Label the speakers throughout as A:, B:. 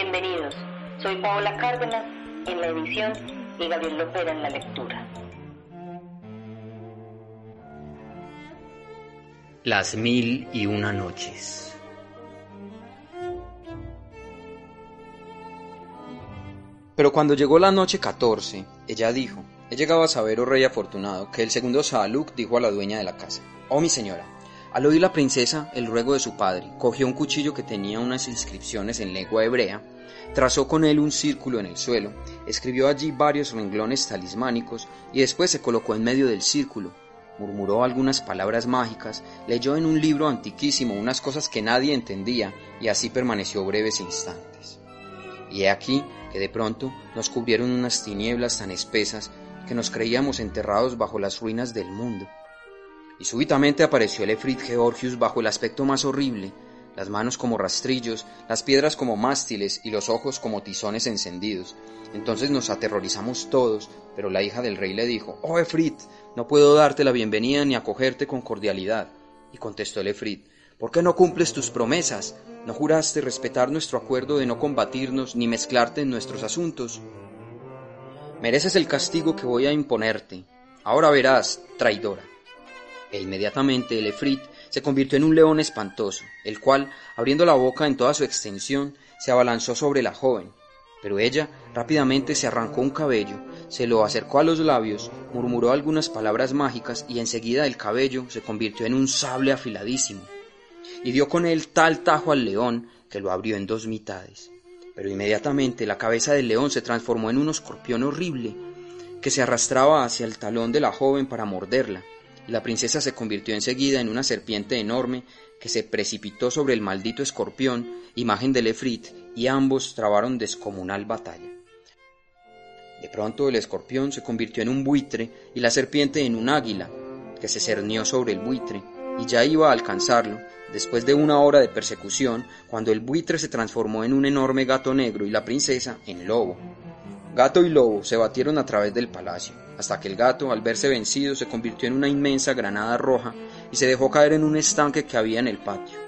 A: Bienvenidos. Soy Paola Cárdenas en la edición y Gabriel Lopera en la lectura.
B: Las mil y una noches. Pero cuando llegó la noche 14, ella dijo, he llegado a saber, oh rey afortunado, que el segundo Saaluk dijo a la dueña de la casa, oh mi señora, al oír la princesa el ruego de su padre, cogió un cuchillo que tenía unas inscripciones en lengua hebrea, trazó con él un círculo en el suelo, escribió allí varios renglones talismánicos y después se colocó en medio del círculo, murmuró algunas palabras mágicas, leyó en un libro antiquísimo unas cosas que nadie entendía y así permaneció breves instantes. Y he aquí que de pronto nos cubrieron unas tinieblas tan espesas que nos creíamos enterrados bajo las ruinas del mundo. Y súbitamente apareció el Efrit Georgius bajo el aspecto más horrible, las manos como rastrillos, las piedras como mástiles y los ojos como tizones encendidos. Entonces nos aterrorizamos todos, pero la hija del rey le dijo, Oh Efrit, no puedo darte la bienvenida ni acogerte con cordialidad. Y contestó el Efrit, ¿por qué no cumples tus promesas? ¿No juraste respetar nuestro acuerdo de no combatirnos ni mezclarte en nuestros asuntos? Mereces el castigo que voy a imponerte. Ahora verás, traidora. E inmediatamente el Efrit se convirtió en un león espantoso, el cual, abriendo la boca en toda su extensión, se abalanzó sobre la joven. Pero ella rápidamente se arrancó un cabello, se lo acercó a los labios, murmuró algunas palabras mágicas y enseguida el cabello se convirtió en un sable afiladísimo. Y dio con él tal tajo al león que lo abrió en dos mitades. Pero inmediatamente la cabeza del león se transformó en un escorpión horrible que se arrastraba hacia el talón de la joven para morderla la princesa se convirtió enseguida en una serpiente enorme que se precipitó sobre el maldito escorpión, imagen del Efrit, y ambos trabaron descomunal batalla. De pronto el escorpión se convirtió en un buitre y la serpiente en un águila, que se cernió sobre el buitre, y ya iba a alcanzarlo, después de una hora de persecución, cuando el buitre se transformó en un enorme gato negro y la princesa en lobo. Gato y lobo se batieron a través del palacio, hasta que el gato, al verse vencido, se convirtió en una inmensa granada roja y se dejó caer en un estanque que había en el patio.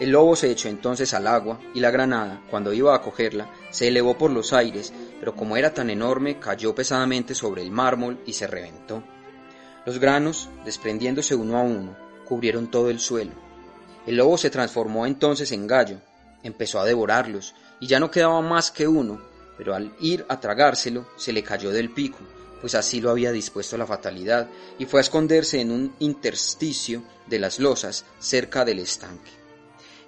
B: El lobo se echó entonces al agua y la granada, cuando iba a cogerla, se elevó por los aires, pero como era tan enorme, cayó pesadamente sobre el mármol y se reventó. Los granos, desprendiéndose uno a uno, cubrieron todo el suelo. El lobo se transformó entonces en gallo, empezó a devorarlos, y ya no quedaba más que uno, pero al ir a tragárselo se le cayó del pico, pues así lo había dispuesto la fatalidad, y fue a esconderse en un intersticio de las losas cerca del estanque.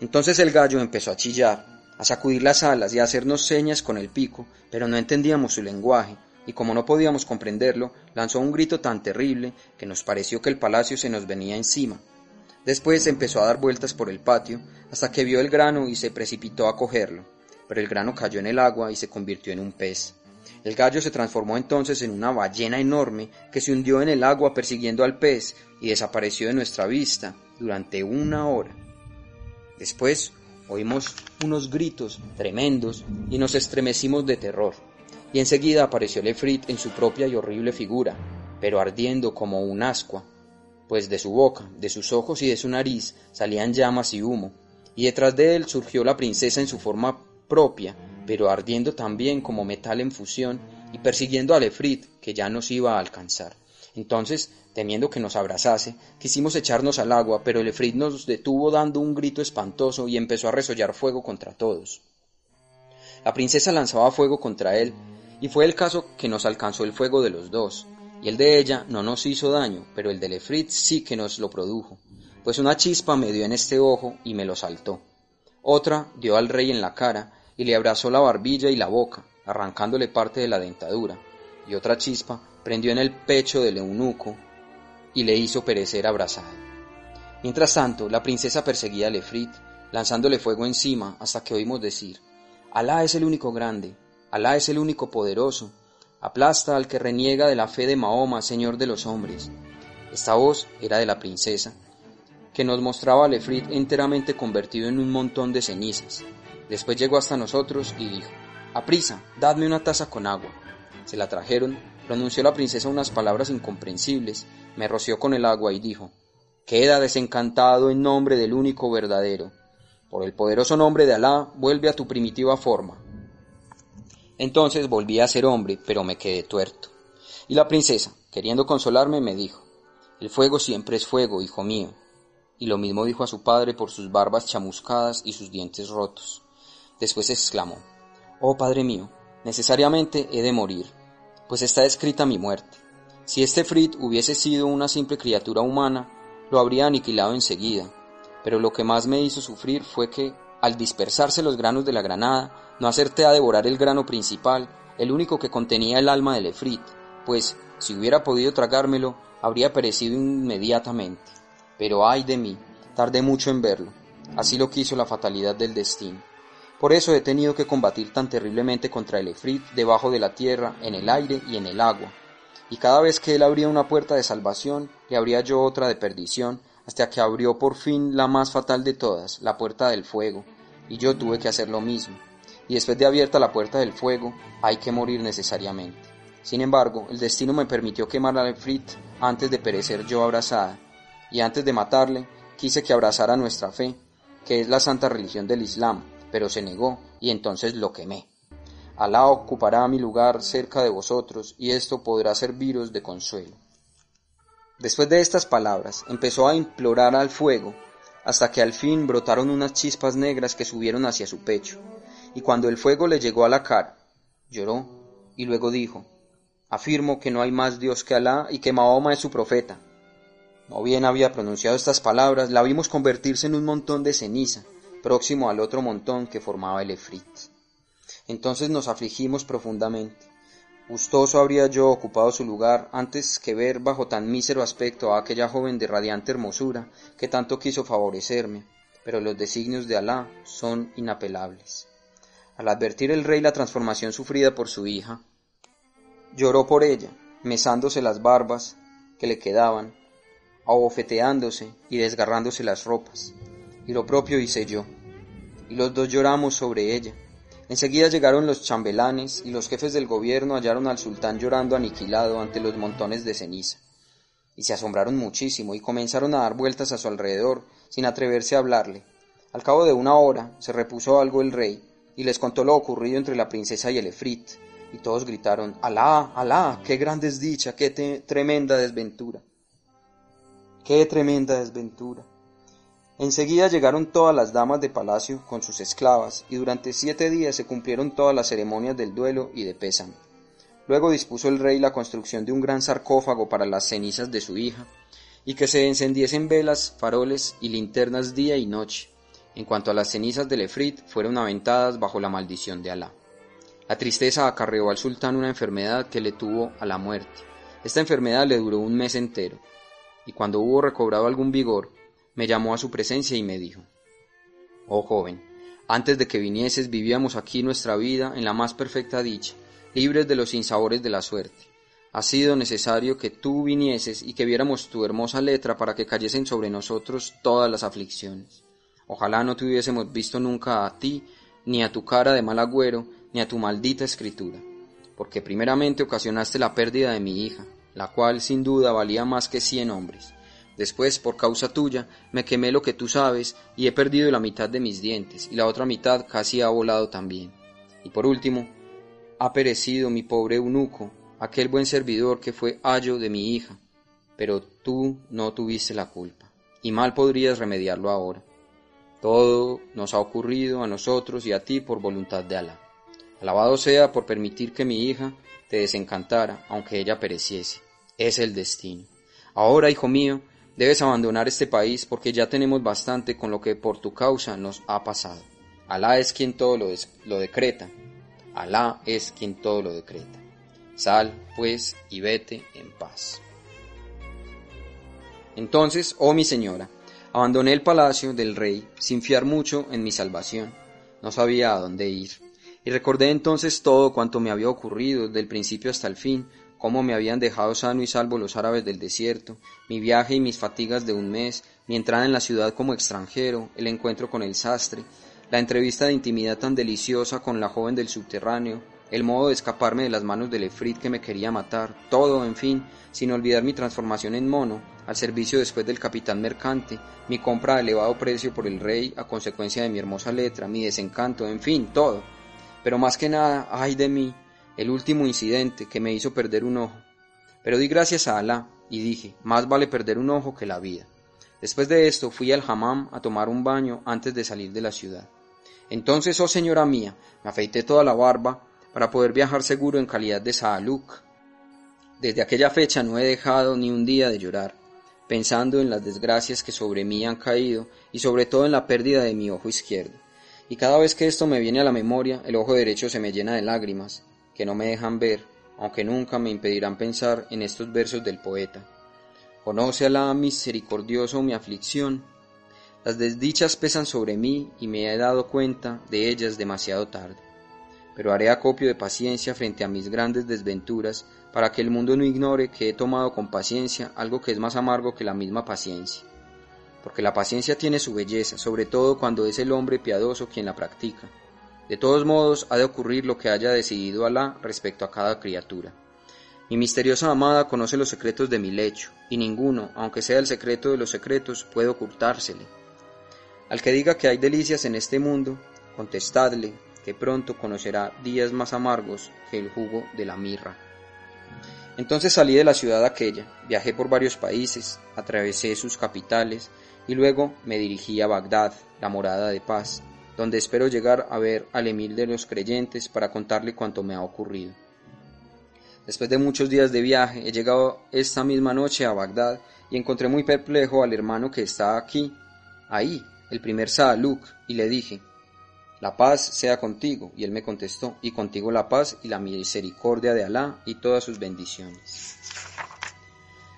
B: Entonces el gallo empezó a chillar, a sacudir las alas y a hacernos señas con el pico, pero no entendíamos su lenguaje, y como no podíamos comprenderlo, lanzó un grito tan terrible que nos pareció que el palacio se nos venía encima. Después empezó a dar vueltas por el patio, hasta que vio el grano y se precipitó a cogerlo, pero el grano cayó en el agua y se convirtió en un pez. El gallo se transformó entonces en una ballena enorme que se hundió en el agua persiguiendo al pez y desapareció de nuestra vista durante una hora. Después oímos unos gritos tremendos y nos estremecimos de terror, y enseguida apareció el Efrit en su propia y horrible figura, pero ardiendo como un ascua, pues de su boca, de sus ojos y de su nariz salían llamas y humo, y detrás de él surgió la princesa en su forma propia, pero ardiendo también como metal en fusión y persiguiendo al Efrit, que ya nos iba a alcanzar. Entonces, temiendo que nos abrazase, quisimos echarnos al agua, pero el Efrit nos detuvo dando un grito espantoso y empezó a resollar fuego contra todos. La princesa lanzaba fuego contra él, y fue el caso que nos alcanzó el fuego de los dos, y el de ella no nos hizo daño, pero el del Efrit sí que nos lo produjo, pues una chispa me dio en este ojo y me lo saltó. Otra dio al rey en la cara y le abrazó la barbilla y la boca, arrancándole parte de la dentadura, y otra chispa prendió en el pecho del eunuco y le hizo perecer abrazado. Mientras tanto, la princesa perseguía al Efrit, lanzándole fuego encima hasta que oímos decir, Alá es el único grande, Alá es el único poderoso, aplasta al que reniega de la fe de Mahoma, Señor de los hombres. Esta voz era de la princesa, que nos mostraba al Efrit enteramente convertido en un montón de cenizas. Después llegó hasta nosotros y dijo, Aprisa, dadme una taza con agua. Se la trajeron, pronunció la princesa unas palabras incomprensibles, me roció con el agua y dijo, Queda desencantado en nombre del único verdadero. Por el poderoso nombre de Alá, vuelve a tu primitiva forma. Entonces volví a ser hombre, pero me quedé tuerto. Y la princesa, queriendo consolarme, me dijo, El fuego siempre es fuego, hijo mío. Y lo mismo dijo a su padre por sus barbas chamuscadas y sus dientes rotos. Después exclamó, Oh Padre mío, necesariamente he de morir, pues está escrita mi muerte. Si este Frit hubiese sido una simple criatura humana, lo habría aniquilado enseguida, pero lo que más me hizo sufrir fue que, al dispersarse los granos de la granada, no acerté a devorar el grano principal, el único que contenía el alma del Efrit, pues, si hubiera podido tragármelo, habría perecido inmediatamente. Pero ay de mí, tardé mucho en verlo. Así lo quiso la fatalidad del destino. Por eso he tenido que combatir tan terriblemente contra el Efrit debajo de la tierra, en el aire y en el agua. Y cada vez que él abría una puerta de salvación, le abría yo otra de perdición, hasta que abrió por fin la más fatal de todas, la puerta del fuego, y yo tuve que hacer lo mismo. Y después de abierta la puerta del fuego, hay que morir necesariamente. Sin embargo, el destino me permitió quemar al Efrit antes de perecer yo abrazada, y antes de matarle, quise que abrazara nuestra fe, que es la santa religión del Islam, pero se negó, y entonces lo quemé. Alá ocupará mi lugar cerca de vosotros, y esto podrá serviros de consuelo. Después de estas palabras, empezó a implorar al fuego, hasta que al fin brotaron unas chispas negras que subieron hacia su pecho, y cuando el fuego le llegó a la cara, lloró, y luego dijo, Afirmo que no hay más Dios que Alá y que Mahoma es su profeta. No bien había pronunciado estas palabras, la vimos convertirse en un montón de ceniza, próximo al otro montón que formaba el Efrit. Entonces nos afligimos profundamente. Gustoso habría yo ocupado su lugar antes que ver bajo tan mísero aspecto a aquella joven de radiante hermosura que tanto quiso favorecerme, pero los designios de Alá son inapelables. Al advertir el rey la transformación sufrida por su hija, lloró por ella, mesándose las barbas que le quedaban, abofeteándose y desgarrándose las ropas, y lo propio hice yo, y los dos lloramos sobre ella. Enseguida llegaron los chambelanes y los jefes del gobierno hallaron al sultán llorando aniquilado ante los montones de ceniza, y se asombraron muchísimo y comenzaron a dar vueltas a su alrededor sin atreverse a hablarle. Al cabo de una hora se repuso algo el rey y les contó lo ocurrido entre la princesa y el efrit, y todos gritaron Alá, Alá, qué gran desdicha, qué tremenda desventura. Qué tremenda desventura. Enseguida llegaron todas las damas de palacio con sus esclavas, y durante siete días se cumplieron todas las ceremonias del duelo y de pésame. Luego dispuso el rey la construcción de un gran sarcófago para las cenizas de su hija, y que se encendiesen velas, faroles y linternas día y noche. En cuanto a las cenizas del Efrit, fueron aventadas bajo la maldición de Alá. La tristeza acarreó al sultán una enfermedad que le tuvo a la muerte. Esta enfermedad le duró un mes entero, y cuando hubo recobrado algún vigor, me llamó a su presencia y me dijo, Oh joven, antes de que vinieses vivíamos aquí nuestra vida en la más perfecta dicha, libres de los sinsabores de la suerte. Ha sido necesario que tú vinieses y que viéramos tu hermosa letra para que cayesen sobre nosotros todas las aflicciones. Ojalá no te hubiésemos visto nunca a ti, ni a tu cara de mal agüero, ni a tu maldita escritura, porque primeramente ocasionaste la pérdida de mi hija, la cual sin duda valía más que cien hombres. Después, por causa tuya, me quemé lo que tú sabes y he perdido la mitad de mis dientes, y la otra mitad casi ha volado también. Y por último, ha perecido mi pobre eunuco, aquel buen servidor que fue ayo de mi hija, pero tú no tuviste la culpa, y mal podrías remediarlo ahora. Todo nos ha ocurrido a nosotros y a ti por voluntad de Alá. Alabado sea por permitir que mi hija te desencantara, aunque ella pereciese. Es el destino. Ahora, hijo mío, Debes abandonar este país porque ya tenemos bastante con lo que por tu causa nos ha pasado. Alá es quien todo lo, lo decreta. Alá es quien todo lo decreta. Sal, pues, y vete en paz. Entonces, oh mi señora, Abandoné el palacio del rey sin fiar mucho en mi salvación. No sabía a dónde ir. Y recordé entonces todo cuanto me había ocurrido, desde el principio hasta el fin, cómo me habían dejado sano y salvo los árabes del desierto, mi viaje y mis fatigas de un mes, mi entrada en la ciudad como extranjero, el encuentro con el sastre, la entrevista de intimidad tan deliciosa con la joven del subterráneo, el modo de escaparme de las manos del efrit que me quería matar, todo, en fin, sin olvidar mi transformación en mono, al servicio después del capitán mercante, mi compra a elevado precio por el rey a consecuencia de mi hermosa letra, mi desencanto, en fin, todo. Pero más que nada, ay de mí, el último incidente que me hizo perder un ojo. Pero di gracias a Alá y dije, más vale perder un ojo que la vida. Después de esto fui al hammam a tomar un baño antes de salir de la ciudad. Entonces, oh señora mía, me afeité toda la barba para poder viajar seguro en calidad de Saaluk. Desde aquella fecha no he dejado ni un día de llorar, pensando en las desgracias que sobre mí han caído y sobre todo en la pérdida de mi ojo izquierdo. Y cada vez que esto me viene a la memoria, el ojo derecho se me llena de lágrimas, que no me dejan ver, aunque nunca me impedirán pensar en estos versos del poeta. Conoce Alá misericordioso mi aflicción. Las desdichas pesan sobre mí y me he dado cuenta de ellas demasiado tarde pero haré acopio de paciencia frente a mis grandes desventuras, para que el mundo no ignore que he tomado con paciencia algo que es más amargo que la misma paciencia. Porque la paciencia tiene su belleza, sobre todo cuando es el hombre piadoso quien la practica. De todos modos, ha de ocurrir lo que haya decidido Alá respecto a cada criatura. Mi misteriosa amada conoce los secretos de mi lecho, y ninguno, aunque sea el secreto de los secretos, puede ocultársele. Al que diga que hay delicias en este mundo, contestadle, que pronto conocerá días más amargos que el jugo de la mirra. Entonces salí de la ciudad aquella, viajé por varios países, atravesé sus capitales y luego me dirigí a Bagdad, la morada de paz, donde espero llegar a ver al emir de los creyentes para contarle cuanto me ha ocurrido. Después de muchos días de viaje, he llegado esta misma noche a Bagdad y encontré muy perplejo al hermano que está aquí, ahí, el primer Saaluk, y le dije, la paz sea contigo. Y él me contestó, y contigo la paz y la misericordia de Alá y todas sus bendiciones.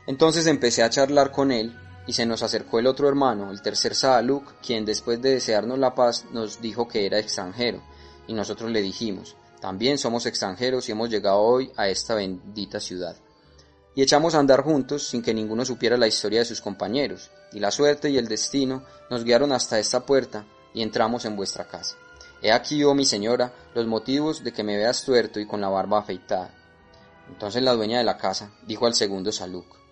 B: Entonces empecé a charlar con él, y se nos acercó el otro hermano, el tercer Saaluk, quien después de desearnos la paz nos dijo que era extranjero, y nosotros le dijimos, también somos extranjeros y hemos llegado hoy a esta bendita ciudad. Y echamos a andar juntos sin que ninguno supiera la historia de sus compañeros, y la suerte y el destino nos guiaron hasta esta puerta y entramos en vuestra casa. He aquí, oh mi señora, los motivos de que me veas tuerto y con la barba afeitada. Entonces la dueña de la casa dijo al segundo Saluk,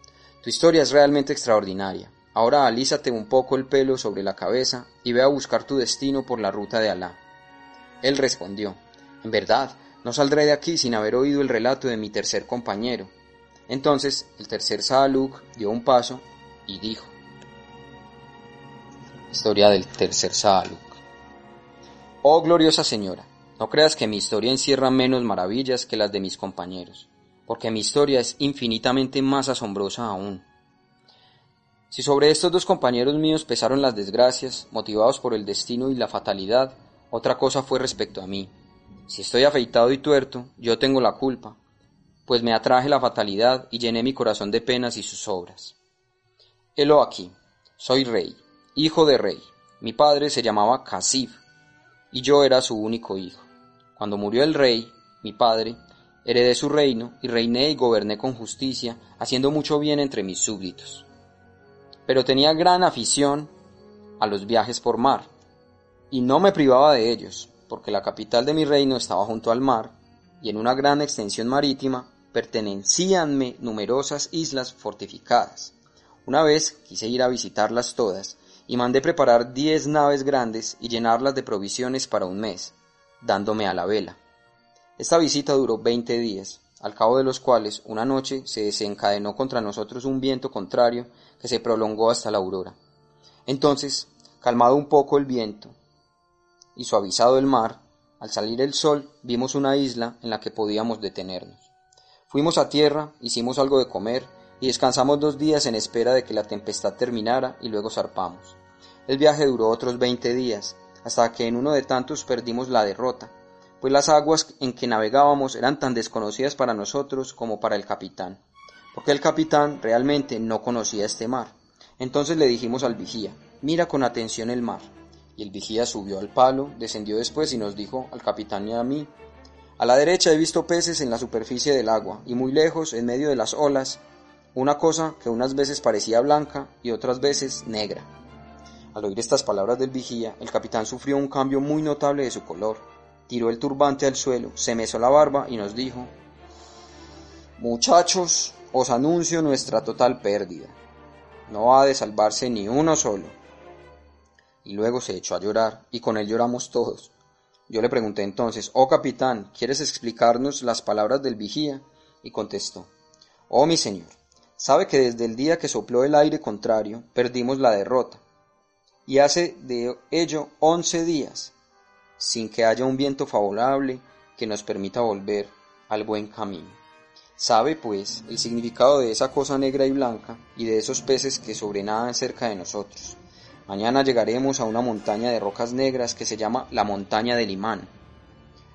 B: Tu historia es realmente extraordinaria. Ahora alízate un poco el pelo sobre la cabeza y ve a buscar tu destino por la ruta de Alá. Él respondió, En verdad, no saldré de aquí sin haber oído el relato de mi tercer compañero. Entonces el tercer Saluk dio un paso y dijo, Historia del tercer Saluk. Oh gloriosa señora, no creas que mi historia encierra menos maravillas que las de mis compañeros, porque mi historia es infinitamente más asombrosa aún. Si sobre estos dos compañeros míos pesaron las desgracias, motivados por el destino y la fatalidad, otra cosa fue respecto a mí. Si estoy afeitado y tuerto, yo tengo la culpa, pues me atraje la fatalidad y llené mi corazón de penas y sus obras. Helo aquí, soy rey, hijo de rey. Mi padre se llamaba Casif, y yo era su único hijo. Cuando murió el rey, mi padre, heredé su reino y reiné y goberné con justicia, haciendo mucho bien entre mis súbditos. Pero tenía gran afición a los viajes por mar, y no me privaba de ellos, porque la capital de mi reino estaba junto al mar, y en una gran extensión marítima pertenecíanme numerosas islas fortificadas. Una vez quise ir a visitarlas todas, y mandé preparar diez naves grandes y llenarlas de provisiones para un mes, dándome a la vela. Esta visita duró veinte días, al cabo de los cuales una noche se desencadenó contra nosotros un viento contrario que se prolongó hasta la aurora. Entonces, calmado un poco el viento y suavizado el mar, al salir el sol vimos una isla en la que podíamos detenernos. Fuimos a tierra, hicimos algo de comer y descansamos dos días en espera de que la tempestad terminara y luego zarpamos. El viaje duró otros veinte días, hasta que en uno de tantos perdimos la derrota, pues las aguas en que navegábamos eran tan desconocidas para nosotros como para el capitán, porque el capitán realmente no conocía este mar. Entonces le dijimos al vigía, mira con atención el mar. Y el vigía subió al palo, descendió después y nos dijo al capitán y a mí, a la derecha he visto peces en la superficie del agua, y muy lejos, en medio de las olas, una cosa que unas veces parecía blanca y otras veces negra. Al oír estas palabras del vigía, el capitán sufrió un cambio muy notable de su color. Tiró el turbante al suelo, se mesó la barba y nos dijo, Muchachos, os anuncio nuestra total pérdida. No ha de salvarse ni uno solo. Y luego se echó a llorar, y con él lloramos todos. Yo le pregunté entonces, oh capitán, ¿quieres explicarnos las palabras del vigía? Y contestó, oh mi señor, sabe que desde el día que sopló el aire contrario, perdimos la derrota, y hace de ello once días, sin que haya un viento favorable que nos permita volver al buen camino. Sabe, pues, el significado de esa cosa negra y blanca y de esos peces que sobrenadan cerca de nosotros. Mañana llegaremos a una montaña de rocas negras que se llama la montaña del imán,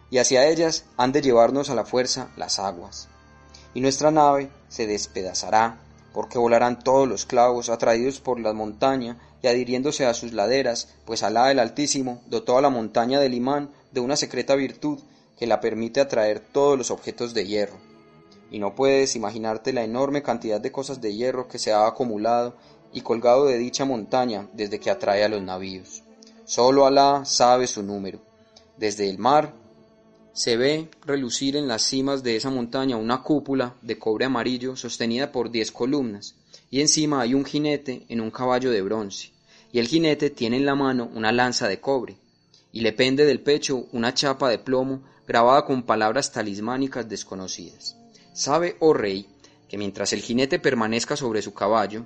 B: y hacia ellas han de llevarnos a la fuerza las aguas. Y nuestra nave se despedazará, porque volarán todos los clavos atraídos por la montaña y adhiriéndose a sus laderas, pues Alá el Altísimo dotó a la montaña del imán de una secreta virtud que la permite atraer todos los objetos de hierro. Y no puedes imaginarte la enorme cantidad de cosas de hierro que se ha acumulado y colgado de dicha montaña desde que atrae a los navíos. Solo Alá sabe su número. Desde el mar se ve relucir en las cimas de esa montaña una cúpula de cobre amarillo sostenida por diez columnas, y encima hay un jinete en un caballo de bronce, y el jinete tiene en la mano una lanza de cobre, y le pende del pecho una chapa de plomo grabada con palabras talismánicas desconocidas. Sabe, oh rey, que mientras el jinete permanezca sobre su caballo,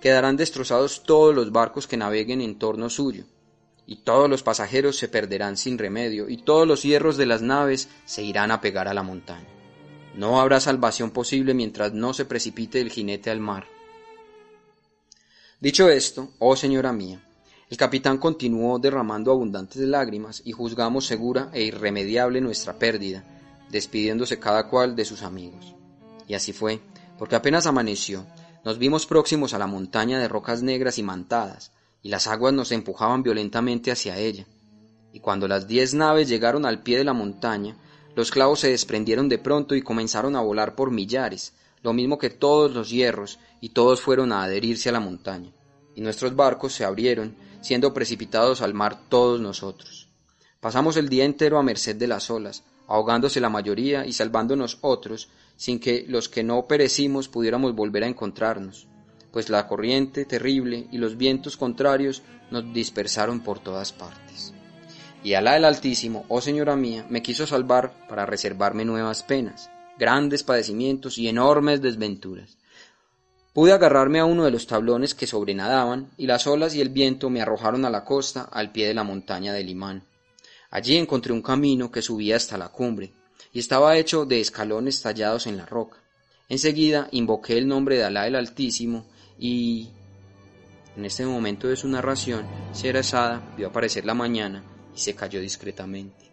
B: quedarán destrozados todos los barcos que naveguen en torno suyo, y todos los pasajeros se perderán sin remedio, y todos los hierros de las naves se irán a pegar a la montaña. No habrá salvación posible mientras no se precipite el jinete al mar. Dicho esto, oh señora mía, el capitán continuó derramando abundantes lágrimas y juzgamos segura e irremediable nuestra pérdida, despidiéndose cada cual de sus amigos. Y así fue, porque apenas amaneció, nos vimos próximos a la montaña de rocas negras y mantadas, y las aguas nos empujaban violentamente hacia ella. Y cuando las diez naves llegaron al pie de la montaña, los clavos se desprendieron de pronto y comenzaron a volar por millares, lo mismo que todos los hierros, y todos fueron a adherirse a la montaña. Y nuestros barcos se abrieron, siendo precipitados al mar todos nosotros. Pasamos el día entero a merced de las olas, ahogándose la mayoría y salvándonos otros, sin que los que no perecimos pudiéramos volver a encontrarnos, pues la corriente terrible y los vientos contrarios nos dispersaron por todas partes. Y Alá el Altísimo, oh Señora mía, me quiso salvar para reservarme nuevas penas, grandes padecimientos y enormes desventuras. Pude agarrarme a uno de los tablones que sobrenadaban, y las olas y el viento me arrojaron a la costa al pie de la montaña del imán. Allí encontré un camino que subía hasta la cumbre, y estaba hecho de escalones tallados en la roca. Enseguida invoqué el nombre de Alá el Altísimo y... En este momento de su narración, Sherazada vio aparecer la mañana y se cayó discretamente.